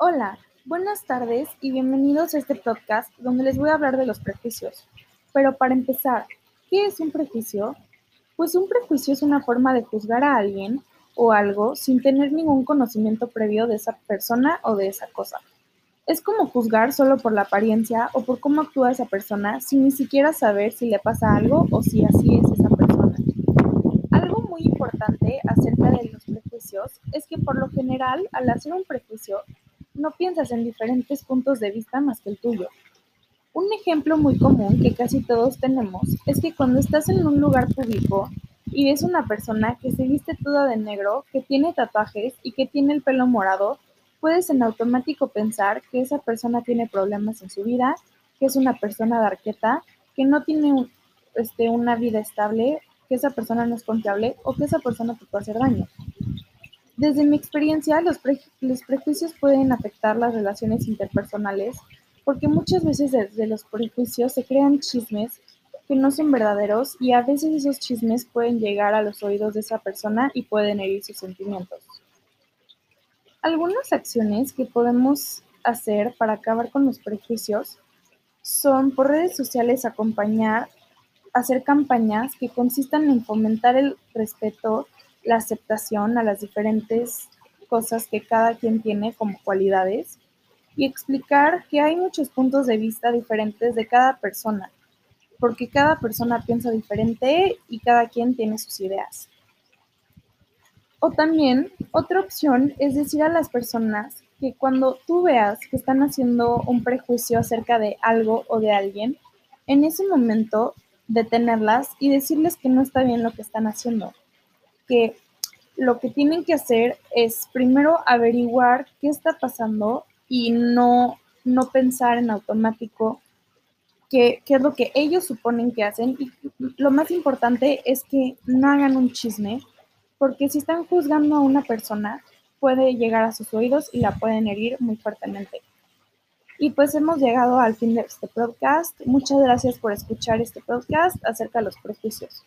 Hola, buenas tardes y bienvenidos a este podcast donde les voy a hablar de los prejuicios. Pero para empezar, ¿qué es un prejuicio? Pues un prejuicio es una forma de juzgar a alguien o algo sin tener ningún conocimiento previo de esa persona o de esa cosa. Es como juzgar solo por la apariencia o por cómo actúa esa persona sin ni siquiera saber si le pasa algo o si así es esa persona. Algo muy importante acerca de los prejuicios es que por lo general al hacer un prejuicio no piensas en diferentes puntos de vista más que el tuyo. Un ejemplo muy común que casi todos tenemos es que cuando estás en un lugar público y ves una persona que se viste toda de negro, que tiene tatuajes y que tiene el pelo morado, puedes en automático pensar que esa persona tiene problemas en su vida, que es una persona de arqueta, que no tiene este, una vida estable, que esa persona no es confiable o que esa persona te puede hacer daño. Desde mi experiencia, los, prejuicios pueden afectar las relaciones interpersonales porque muchas veces desde los prejuicios se crean chismes que no son verdaderos y a veces esos chismes pueden llegar a los oídos de esa persona y pueden herir sus sentimientos. Algunas acciones que podemos hacer para acabar con los prejuicios son por redes sociales acompañar, hacer campañas que consistan en fomentar el respeto la aceptación a las diferentes cosas que cada quien tiene como cualidades y explicar que hay muchos puntos de vista diferentes de cada persona, porque cada persona piensa diferente y cada quien tiene sus ideas. O también, otra opción es decir a las personas que cuando tú veas que están haciendo un prejuicio acerca de algo o de alguien, en ese momento detenerlas y decirles que no está bien lo que están haciendo, que lo que tienen que hacer es primero averiguar qué está pasando y no, no pensar en automático qué, qué es lo que ellos suponen que hacen. Y lo más importante es que no hagan un chisme, porque si están juzgando a una persona, puede llegar a sus oídos y la pueden herir muy fuertemente. Y pues hemos llegado al fin de este podcast. Muchas gracias por escuchar este podcast acerca de los prejuicios.